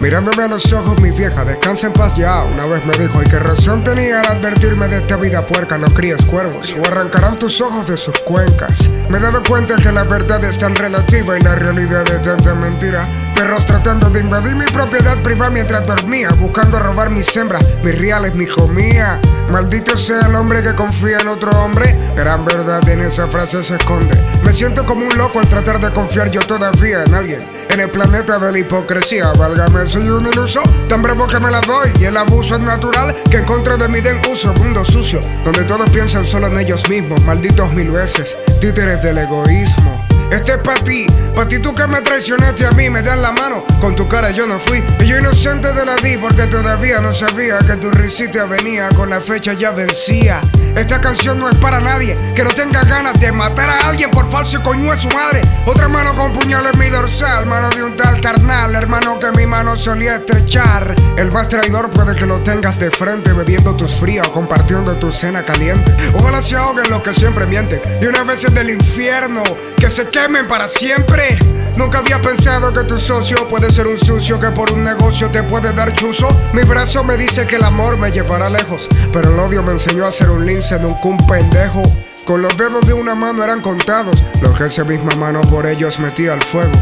Mirándome a los ojos, mi vieja, descansa en paz ya. Una vez me dijo, y qué razón tenía al advertirme de esta vida puerca, no crías cuervos, o arrancarán tus ojos de sus cuencas. Me he dado cuenta que la verdad es tan relativa y la realidad es tanta mentira. Perros tratando de invadir mi propiedad privada mientras dormía, buscando robar mis hembras, mis reales, mi comida. Maldito sea el hombre que confía en otro hombre. Gran verdad en esa frase se esconde. Me siento como un loco al tratar de confiar yo todavía en alguien. En el planeta de la hipocresía, válgame soy un iluso, tan bravo que me la doy. Y el abuso es natural que en contra de mí den uso. Mundo sucio, donde todos piensan solo en ellos mismos. Malditos mil veces, títeres del egoísmo. Este es para ti, para ti tú que me traicionaste a mí, me das la mano, con tu cara yo no fui. Y yo inocente de la di porque todavía no sabía que tu risita venía, con la fecha ya vencía. Esta canción no es para nadie que no tenga ganas de matar a alguien por falso coño es su madre. Otra mano con puñal en mi dorsal, mano de un tal carnal, hermano que mi mano solía estrechar. El más traidor puede que lo tengas de frente, bebiendo tus fríos, compartiendo tu cena caliente. Ojalá se ahoguen los que siempre mienten. Y una vez es del infierno, que se quemen para siempre. Nunca había pensado que tu socio puede ser un sucio que por un negocio te puede dar chuzo. Mi brazo me dice que el amor me llevará lejos, pero el odio me enseñó a ser un lince de un pendejo. Con los dedos de una mano eran contados, los que esa misma mano por ellos metía al fuego.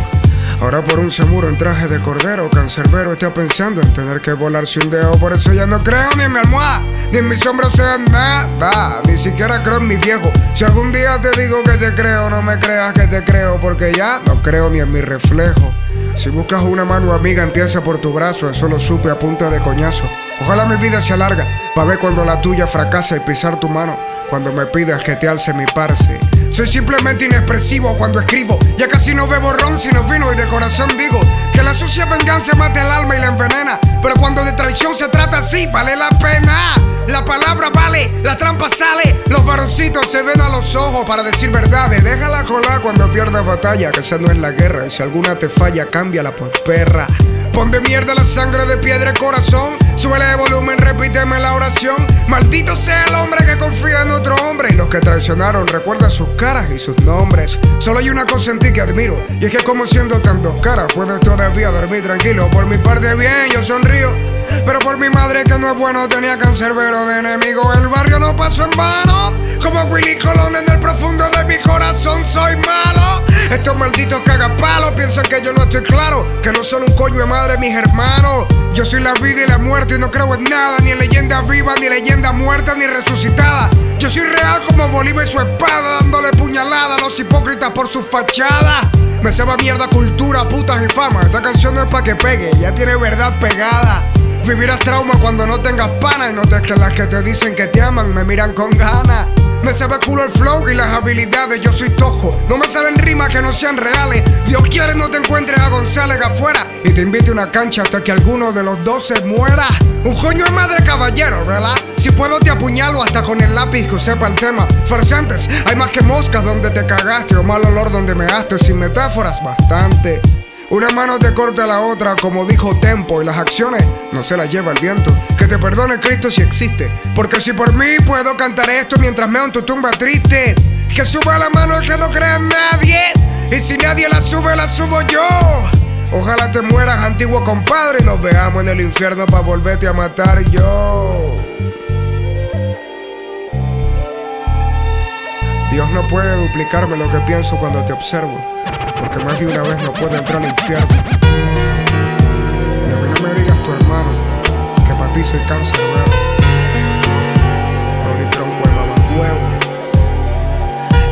Ahora por un seguro en traje de cordero, cancerbero está pensando en tener que volarse un dedo. Por eso ya no creo ni en mi almohada, ni en mis hombros sea nada. Ni siquiera creo en mi viejo. Si algún día te digo que te creo, no me creas que te creo, porque ya no creo ni en mi reflejo. Si buscas una mano amiga, empieza por tu brazo, eso lo supe a punta de coñazo. Ojalá mi vida se alarga, para ver cuando la tuya fracasa y pisar tu mano, cuando me pidas que te alce mi parce. Soy simplemente inexpresivo cuando escribo. Ya casi no bebo ron sino vino y de corazón digo que la sucia venganza mate el alma y la envenena. Pero cuando de traición se trata así, vale la pena. La palabra vale, la trampa sale. Los varoncitos se ven a los ojos para decir verdades. Déjala colar cuando pierdas batalla, que esa no es la guerra. Y si alguna te falla, cámbiala por perra. Pon de mierda la sangre de piedra corazón. Súbele de volumen, repíteme la oración. Maldito sea el hombre que confía en otro hombre. Y los que traicionaron recuerdan sus caras y sus nombres. Solo hay una cosa en ti que admiro. Y es que como siendo tan dos caras, puedes todavía dormir tranquilo. Por mi parte bien, yo sonrío. Pero por mi madre que no es bueno tenía cancerbero de enemigo. El barrio no pasó en vano. Como Willy Colón en el profundo de mi corazón soy malo. Estos malditos cagapalos piensan que yo no estoy claro. Que no son un coño de madre mis hermanos. Yo soy la vida y la muerte y no creo en nada. Ni en leyenda viva, ni leyenda muerta, ni resucitada. Yo soy real como Bolívar y su espada. Dándole puñalada a los hipócritas por su fachada. Me sabe mierda cultura, putas y fama. Esta canción no es pa' que pegue, ya tiene verdad pegada. Vivirás trauma cuando no tengas pana y notes que las que te dicen que te aman me miran con ganas. Me sabe culo el flow y las habilidades, yo soy tojo. No me salen rimas que no sean reales. Dios quiere no te encuentres a González afuera y te invite a una cancha hasta que alguno de los dos se muera. Un coño de madre caballero, ¿verdad? Si puedo te apuñalo hasta con el lápiz que sepa el tema. Farsantes, hay más que moscas donde te cagaste o mal olor donde me gaste. Sin metáforas, bastante. Una mano te corta la otra, como dijo Tempo, y las acciones no se las lleva el viento. Que te perdone Cristo si existe, porque si por mí puedo cantar esto mientras meo en tu tumba triste. Que suba la mano el que no crea en nadie, y si nadie la sube, la subo yo. Ojalá te mueras, antiguo compadre, y nos veamos en el infierno para volverte a matar yo. Dios no puede duplicarme lo que pienso cuando te observo, porque más de una vez no puedo entrar al infierno. Y a mí no me digas tu hermano, que para ti soy cáncer nuevo. Rolly tronco el mamahuevo.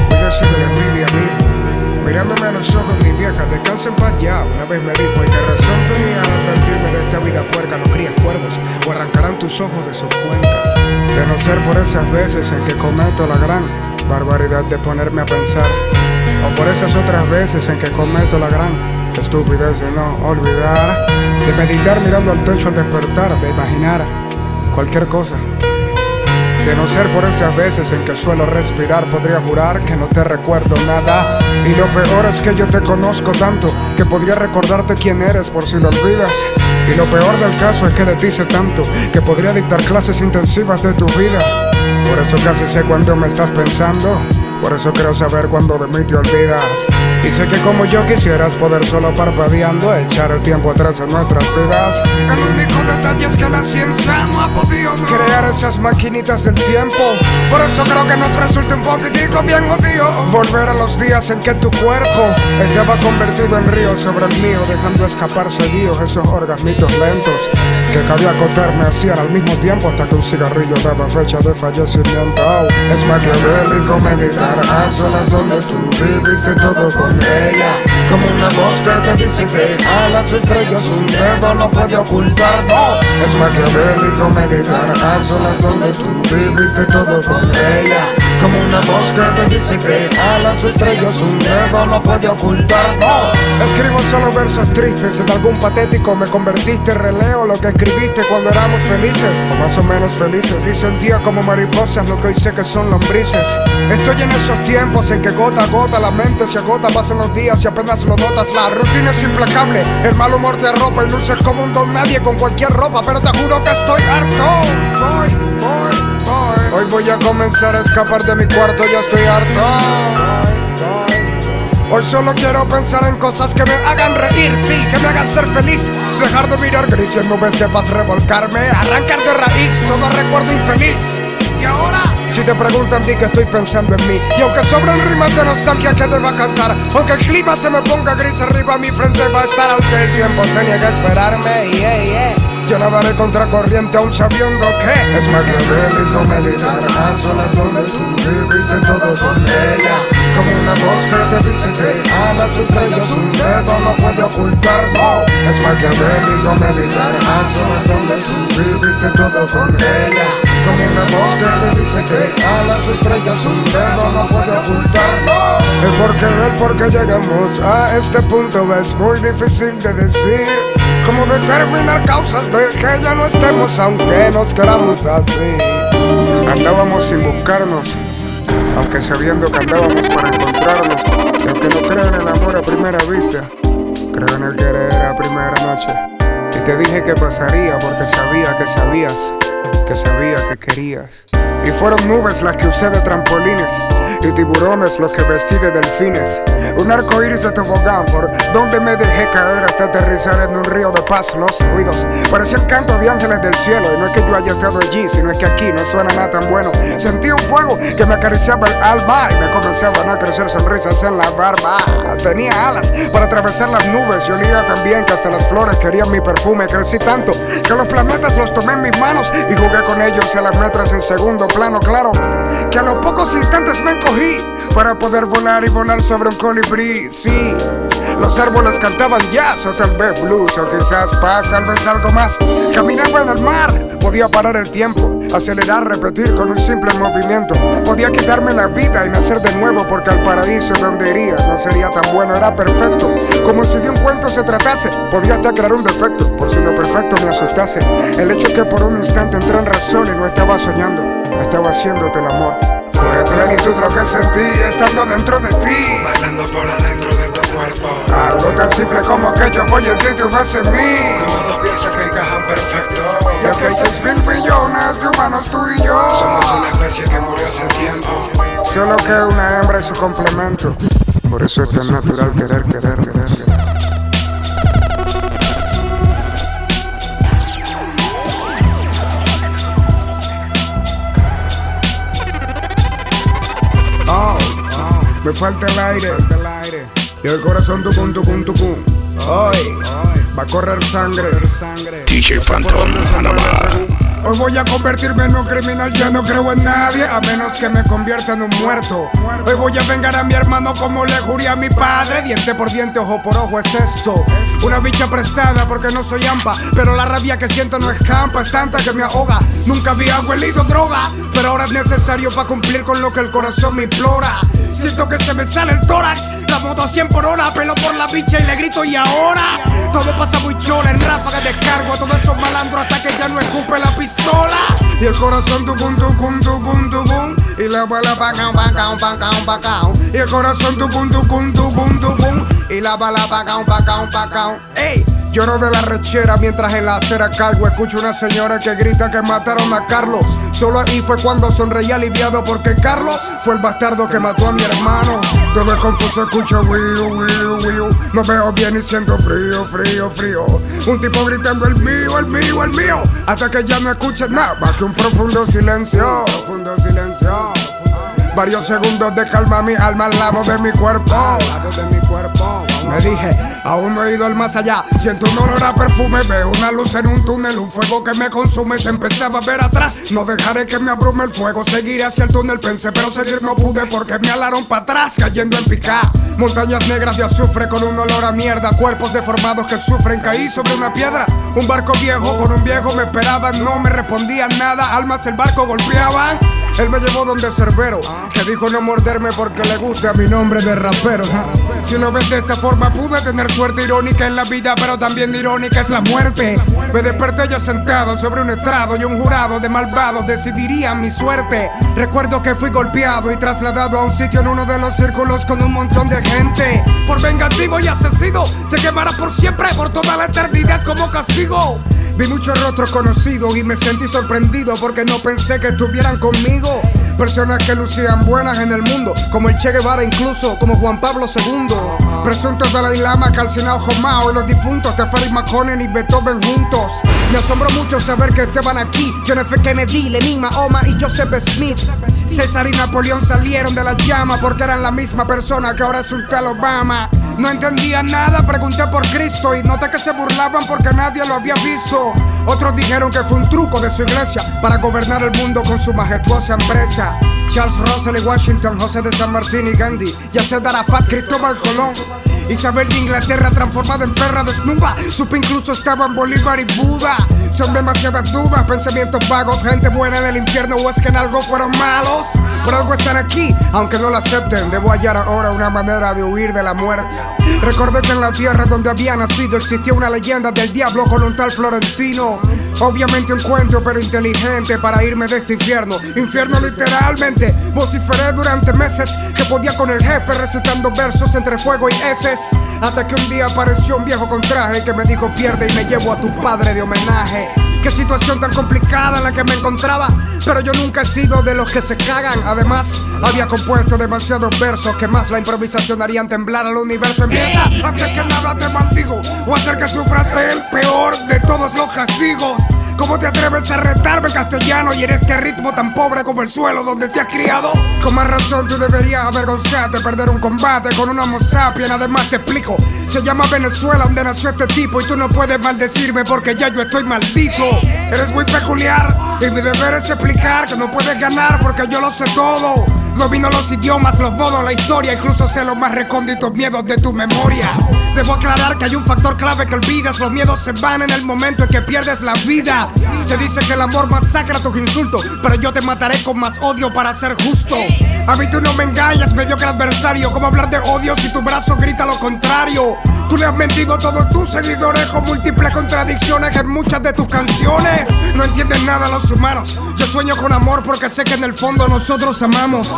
Cuídese de la envidia, mira. Mirándome a los ojos, mi vieja, descansa en paz ya. Una vez me dijo, ¿y qué razón tenía al advertirme de esta vida puerca? No crías cuervos, o arrancarán tus ojos de sus cuencas. De no ser por esas veces en que cometo la gran barbaridad de ponerme a pensar, o por esas otras veces en que cometo la gran estupidez de no olvidar, de meditar mirando al techo al despertar, de imaginar cualquier cosa. De no ser por esas veces en que suelo respirar, podría jurar que no te recuerdo nada. Y lo peor es que yo te conozco tanto que podría recordarte quién eres por si lo olvidas. Y lo peor del caso es que de ti sé tanto que podría dictar clases intensivas de tu vida. Por eso casi sé cuando me estás pensando. Por eso quiero saber cuándo de mí te olvidas. Y sé que como yo quisieras poder solo parpadeando echar el tiempo atrás en nuestras vidas. El único detalle es que la ciencia no ha podido crear esas maquinitas del tiempo. Por eso creo que nos resulta un poquitico bien odio volver a los días en que tu cuerpo estaba convertido en río sobre el mío, dejando escapar seguidos esos orgasmitos lentos que cabía acotarme hacían al mismo tiempo hasta que un cigarrillo daba fecha de fallecimiento. es maquiavélico meditar a solas donde tú viviste todo con ella. Como una que te dice que a las estrellas un dedo no puede ocultar, no. Es maquiavélico meditar a solas donde tú viviste todo con ella. Como una voz que te dice que a las estrellas un dedo no puede ocultar, no. Escribo solo versos tristes, en algún patético me convertiste, releo lo que escribiste cuando éramos felices, o más o menos felices. Y sentía como mariposas lo que hoy sé que son lombrices. Estoy en esos tiempos en que gota a gota la mente se agota, pasan los días y apenas lo notas. La rutina es implacable, el mal humor te arropa y luces como un don nadie con cualquier ropa. Pero te juro que estoy harto. Voy, voy. Hoy voy a comenzar a escapar de mi cuarto, ya estoy harto. Hoy solo quiero pensar en cosas que me hagan reír, sí, que me hagan ser feliz. Dejar de mirar gris y en nubes de paz revolcarme, arrancar de raíz todo recuerdo infeliz. Y ahora, si te preguntan, di que estoy pensando en mí. Y aunque sobran rimas de nostalgia que te va a cantar, aunque el clima se me ponga gris arriba, mi frente va a estar aunque el tiempo se niegue a esperarme. Yo nadaré contracorriente aún sabiendo que es maquiavélico meditar a solas donde tú viviste todo con ella. Como una voz que te dice que a las estrellas un dedo no puede ocultar, no. Es maquiavélico meditar a solas donde tú viviste todo con ella. Como una voz que te dice que a las estrellas un dedo no puede ocultar, no. El por qué llegamos a este punto es muy difícil de decir. Como determinar causas de que ya no estemos aunque nos queramos así. Andábamos sin buscarnos, aunque sabiendo que andábamos para encontrarnos. Y aunque no creo en el amor a primera vista, creo en el querer a primera noche. Y te dije que pasaría porque sabía que sabías, que sabía que querías. Y fueron nubes las que usé de trampolines y tiburones los que vestí de delfines. Un arco iris de tobogán por donde me dejé caer hasta aterrizar en un río de paz. Los ruidos parecían canto de ángeles del cielo. Y no es que yo haya estado allí, sino es que aquí no suena nada tan bueno. Sentí un fuego que me acariciaba el alma y me comenzaban a crecer sonrisas en la barba. Tenía alas para atravesar las nubes y olía también que hasta las flores querían mi perfume. Crecí tanto que los planetas los tomé en mis manos y jugué con ellos a las metras en segundo plano. Claro que a los pocos instantes me encogí para poder volar y volar sobre un colibrí. Sí, los árboles cantaban jazz o tal vez blues o quizás paz, tal vez algo más. Caminaba en el mar, podía parar el tiempo, acelerar, repetir con un simple movimiento. Podía quitarme la vida y nacer de nuevo porque al paraíso donde iría no sería tan bueno, era perfecto. Como si de un cuento se tratase, podía hasta crear un defecto, por si lo perfecto me asustase. El hecho que por un instante entré en razón y no estaba soñando, estaba haciéndote el amor. Fue plenitud lo que sentí estando dentro de ti. Bailando por adentro de tu cuerpo. Algo tan simple como que yo voy en ti, tú vas en mí. Como dos piezas que encajan perfecto. Y aquí hay seis mil millones de humanos, tú y yo. Somos una especie que murió hace tiempo. Solo que una hembra y su complemento. Por eso es tan natural querer, querer, querer. querer. Me falta el aire, y el corazón tucum tucum tucum. Hoy va a correr sangre. DJ Phantom Panamá. Hoy voy a convertirme en un criminal, ya no creo en nadie, a menos que me convierta en un muerto. Hoy voy a vengar a mi hermano como le juré a mi padre, diente por diente, ojo por ojo es esto. Una bicha prestada porque no soy ampa, pero la rabia que siento no escampa, es tanta que me ahoga. Nunca había huelido droga, pero ahora es necesario para cumplir con lo que el corazón me implora. Siento que se me sale el tórax, la moto a 100 por hora, pelo por la bicha y le grito y ahora. Todo pasa muy chola, en ráfaga descargo a todos esos malandros hasta que ya no escupe la pistola. Y el corazón tucum tucum tucum tucum y la bala pacao pacao pacao pacao. Y el corazón tucum tucum tucum tucum y la bala pacao pacao pacao. Ey. Lloro de la rechera mientras en la acera cargo escucho una señora que grita que mataron a Carlos. Solo ahí fue cuando sonreí aliviado porque Carlos fue el bastardo que mató a mi hermano. Todo es confuso, escucho wiu, wiu, wiu. No veo bien y siento frío, frío, frío. Un tipo gritando el mío, el mío, el mío. Hasta que ya no escuches nada más que un profundo silencio. Profundo silencio. Varios segundos de calma mi alma al lado de mi cuerpo. Al lado de mi cuerpo. Me dije, aún no he ido al más allá. Siento un olor a perfume, veo una luz en un túnel, un fuego que me consume. Se empezaba a ver atrás. No dejaré que me abrume el fuego, seguiré hacia el túnel. Pensé, pero seguir no pude porque me alaron para atrás, cayendo en pica. Montañas negras de azufre con un olor a mierda. Cuerpos deformados que sufren. Caí sobre una piedra. Un barco viejo con un viejo me esperaban, no me respondían nada. Almas el barco golpeaban. Él me llevó donde Cerbero, que dijo no morderme porque le gusta mi nombre de rapero. Si lo ves de esta forma, pude tener suerte irónica en la vida, pero también irónica es la muerte. Me desperté ya sentado sobre un estrado y un jurado de malvados decidiría mi suerte. Recuerdo que fui golpeado y trasladado a un sitio en uno de los círculos con un montón de gente. Por vengativo y asesino, te quemará por siempre, por toda la eternidad como castigo. Vi muchos rostros conocidos y me sentí sorprendido porque no pensé que estuvieran conmigo. Personas que lucían buenas en el mundo, como el Che Guevara incluso, como Juan Pablo II. Presuntos Dalai Lama, Calcinado Jomao y los difuntos Tefari Maconen y Beethoven juntos. Me asombró mucho saber que estaban aquí. F. Kennedy, Lenin, Mahoma y Joseph Smith. César y Napoleón salieron de las llamas porque eran la misma persona que ahora es un tal Obama. No entendía nada, pregunté por Cristo y noté que se burlaban porque nadie lo había visto. Otros dijeron que fue un truco de su iglesia para gobernar el mundo con su majestuosa empresa. Charles Russell y Washington, José de San Martín y Gandhi, Yasser Arafat, Cristóbal Colón. Isabel de Inglaterra transformada en perra desnuda. Supe incluso estaban Bolívar y Buda. Son demasiadas dudas, pensamientos vagos, gente buena en el infierno o es que en algo fueron malos. Por algo están aquí, aunque no lo acepten. Debo hallar ahora una manera de huir de la muerte. Recordé que en la tierra donde había nacido existía una leyenda del diablo con un tal Florentino. Obviamente un cuento, pero inteligente para irme de este infierno. Infierno literalmente. Vociferé durante meses que podía con el jefe recitando versos entre fuego y heces. Hasta que un día apareció un viejo con traje que me dijo pierde y me llevo a tu padre de homenaje. Qué situación tan complicada en la que me encontraba. Pero yo nunca he sido de los que se cagan. Además, había compuesto demasiados versos que más la improvisación harían temblar al universo. Empieza antes que nada te maldigo. O hacer que sufras el peor de todos los castigos. ¿Cómo te atreves a retarme castellano y en este ritmo tan pobre como el suelo donde te has criado? Con más razón tú deberías avergonzarte, perder un combate con un homo sapien. Además te explico, se llama Venezuela donde nació este tipo y tú no puedes maldecirme porque ya yo estoy maldito. Eres muy peculiar y mi deber es explicar que no puedes ganar porque yo lo sé todo. Domino los idiomas, los modos, la historia, incluso sé los más recónditos miedos de tu memoria. Debo aclarar que hay un factor clave que olvidas, los miedos se van en el momento en que pierdes la vida. Se dice que el amor masacra tus insultos, pero yo te mataré con más odio para ser justo. A mí tú no me engañas, mediocre adversario. ¿Cómo hablar de odio si tu brazo grita lo contrario? Tú le has mentido a todos tus seguidores con múltiples contradicciones en muchas de tus canciones. No entienden nada los humanos. Yo sueño con amor porque sé que en el fondo nosotros amamos.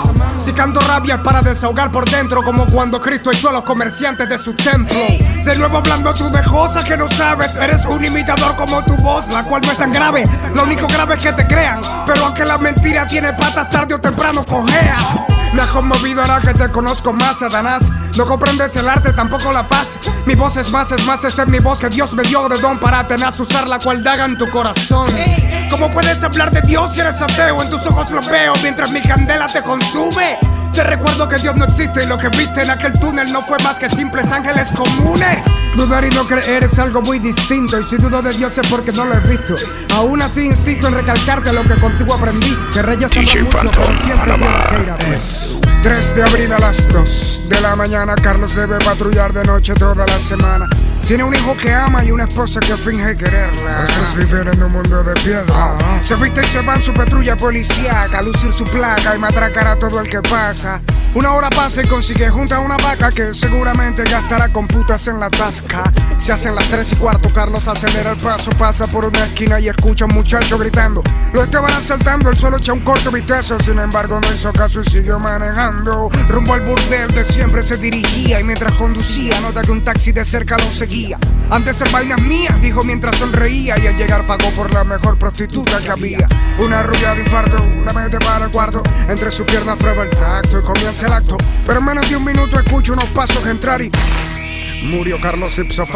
Si canto rabia es para desahogar por dentro, como cuando Cristo echó a los comerciantes de su templo. De nuevo hablando tú de cosas que no sabes. Eres un imitador como tu voz, la cual no es tan grave. Lo único grave es que te crean. Pero aunque la mentira tiene patas, tarde o temprano cojea. Me has conmovido ahora que te conozco más, Satanás. No comprendes el arte, tampoco la paz. Mi voz es más, es más, esta es mi voz que Dios me dio de don para tenaz usar la cual daga en tu corazón. ¿Cómo puedes hablar de Dios si eres ateo? En tus ojos lo veo mientras mi candela te consume. Te recuerdo que Dios no existe y lo que viste en aquel túnel no fue más que simples ángeles comunes. Dudar y no creer es algo muy distinto y si dudo de Dios es porque no lo he visto. Aún así insisto en recalcarte lo que contigo aprendí. Que reyes DJ mucho, pero Phantom, siempre Panamá. tienen que ir a ver. 3 de abril a las 2 de la mañana Carlos debe patrullar de noche toda la semana Tiene un hijo que ama y una esposa que finge quererla Otros viven en un mundo de piedra Se viste y se va en su patrulla policíaca A lucir su placa y matracar a todo el que pasa Una hora pasa y consigue junta una vaca que seguramente gastará con putas en la tasca. Se hacen las tres y cuarto, Carlos acelera el paso, pasa por una esquina y escucha a un muchacho gritando. Lo estaban asaltando, él solo echa un corto vistazo, sin embargo no hizo caso y siguió manejando. Rumbo al burdel de siempre se dirigía y mientras conducía nota que un taxi de cerca lo seguía. Antes ser vainas mías, dijo mientras sonreía y al llegar pagó por la mejor prostituta que había. Una rubia de infarto, la mete para el cuarto, entre sus piernas prueba el tacto y comienza el acto. Pero en menos de un minuto escucho unos pasos entrar y murió Carlos ipso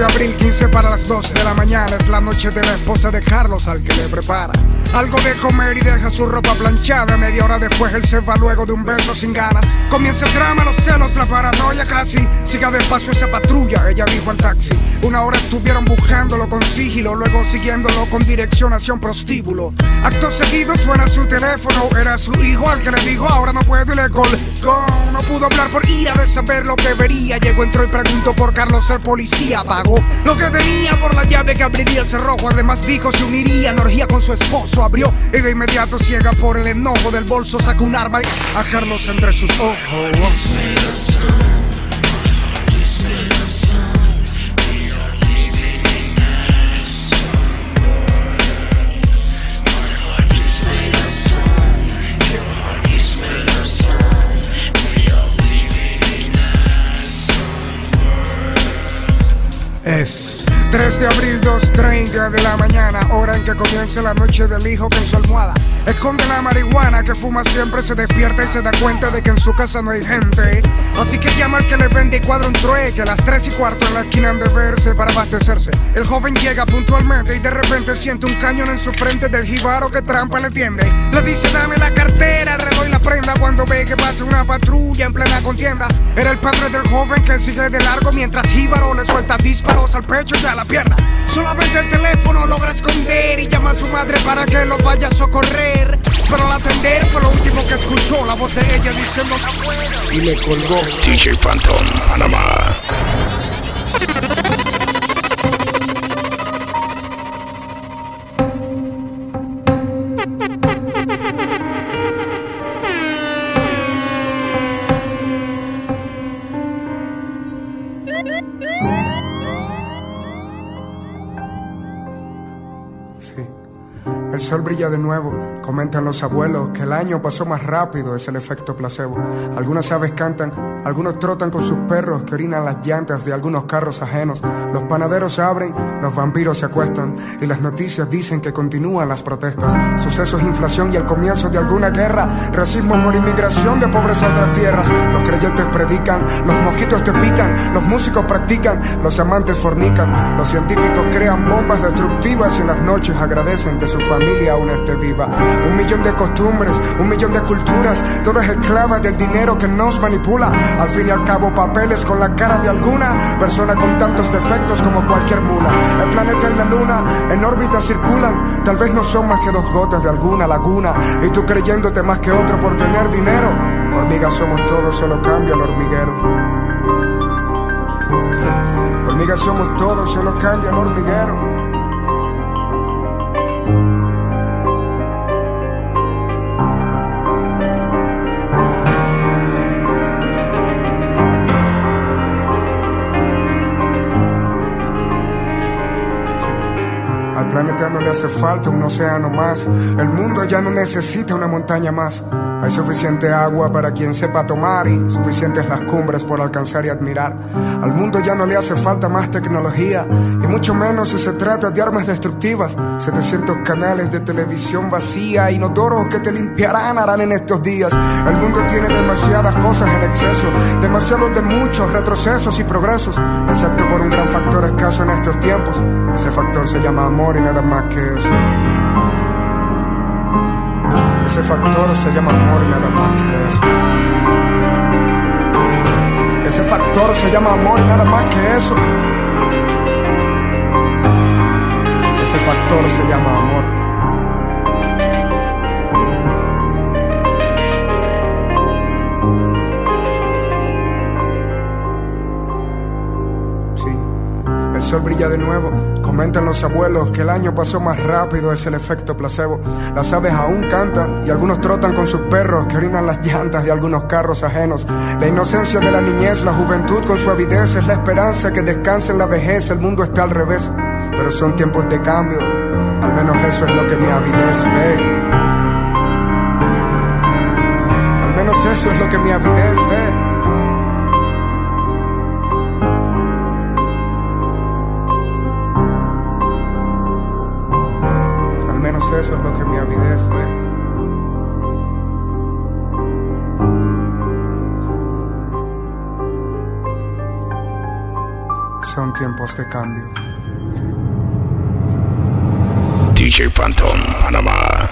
de abril, 15 para las 2 de la mañana. Es la noche de la esposa de Carlos al que le prepara algo de comer y deja su ropa planchada. Media hora después él se va luego de un beso sin ganas. Comienza el drama, los celos, la paranoia casi. Siga despacio esa patrulla, ella dijo al taxi. Una hora estuvieron buscándolo con sigilo, luego siguiéndolo con dirección hacia un prostíbulo. Acto seguido suena su teléfono, era su hijo al que le dijo ahora no puedo y le colgó. No pudo hablar por ira de saber lo que vería. Llegó, entró y preguntó por Carlos el policía. Pagó lo que tenía por la llave que abriría el cerrojo. Además dijo se uniría en orgía con su esposo. Abrió y de inmediato ciega por el enojo del bolso sacó un arma y a Carlos entre sus ojos. 3 de abril, 2.30 de la mañana, hora en que comienza la noche del hijo en su almohada esconde la marihuana que fuma siempre, se despierta y se da cuenta de que en su casa no hay gente. Así que llama al que le vende y cuadra un trueque, a las 3 y cuarto en la esquina han de verse para abastecerse. El joven llega puntualmente y de repente siente un cañón en su frente del jibaro que trampa le tiende. Le dice dame la cartera, el reloj y la prenda cuando ve que pasa una patrulla en plena contienda. Era el padre del joven que sigue de largo mientras Jíbaro le suelta disparos al pecho y a la pierna. Solamente el teléfono logra esconder y llama a su madre para que lo vaya a socorrer. Pero al atender fue lo último que escuchó, la voz de ella diciendo afuera. Y le colgó DJ Phantom Panamá. Sí. El sol brilla de nuevo, comentan los abuelos que el año pasó más rápido, es el efecto placebo. Algunas aves cantan, algunos trotan con sus perros que orinan las llantas de algunos carros ajenos. Los panaderos abren, los vampiros se acuestan y las noticias dicen que continúan las protestas. Sucesos, inflación y el comienzo de alguna guerra. Racismo por inmigración de pobres a otras tierras. Los creyentes predican, los mosquitos te pican, los músicos practican, los amantes fornican, los científicos crean bombas destructivas y en las noches agradecen que su familia aún esté viva. Un millón de costumbres, un millón de culturas, todas esclavas del dinero que nos manipula. Al fin y al cabo, papeles con la cara de alguna persona con tantos defectos como cualquier mula. El planeta y la luna en órbita circulan, tal vez no son más que dos gotas de alguna laguna. Y tú creyéndote más que otro por tener dinero. Hormigas somos todos, solo cambia el hormiguero. Hormigas somos todos, solo cambia el hormiguero. Hace falta un océano más. El mundo ya no necesita una montaña más. Hay suficiente agua para quien sepa tomar y suficientes las cumbres por alcanzar y admirar. Al mundo ya no le hace falta más tecnología y mucho menos si se trata de armas destructivas. 700 canales de televisión vacía, inodoros que te limpiarán harán en estos días. El mundo tiene demasiadas cosas en exceso, demasiados de muchos retrocesos y progresos, excepto por un gran factor escaso en estos tiempos. Ese factor se llama amor y nada más que eso. Ese factor se llama amor y nada más que eso. Ese factor se llama amor y nada más que eso. Ese factor se llama amor. Sol brilla de nuevo. Comentan los abuelos que el año pasó más rápido, es el efecto placebo. Las aves aún cantan y algunos trotan con sus perros que orinan las llantas de algunos carros ajenos. La inocencia de la niñez, la juventud con su avidez es la esperanza que descanse en la vejez. El mundo está al revés, pero son tiempos de cambio. Al menos eso es lo que mi avidez ve. Al menos eso es lo que mi avidez ve. Eso es lo que mi avidez ve. Son tiempos de cambio. DJ Phantom, Panamá.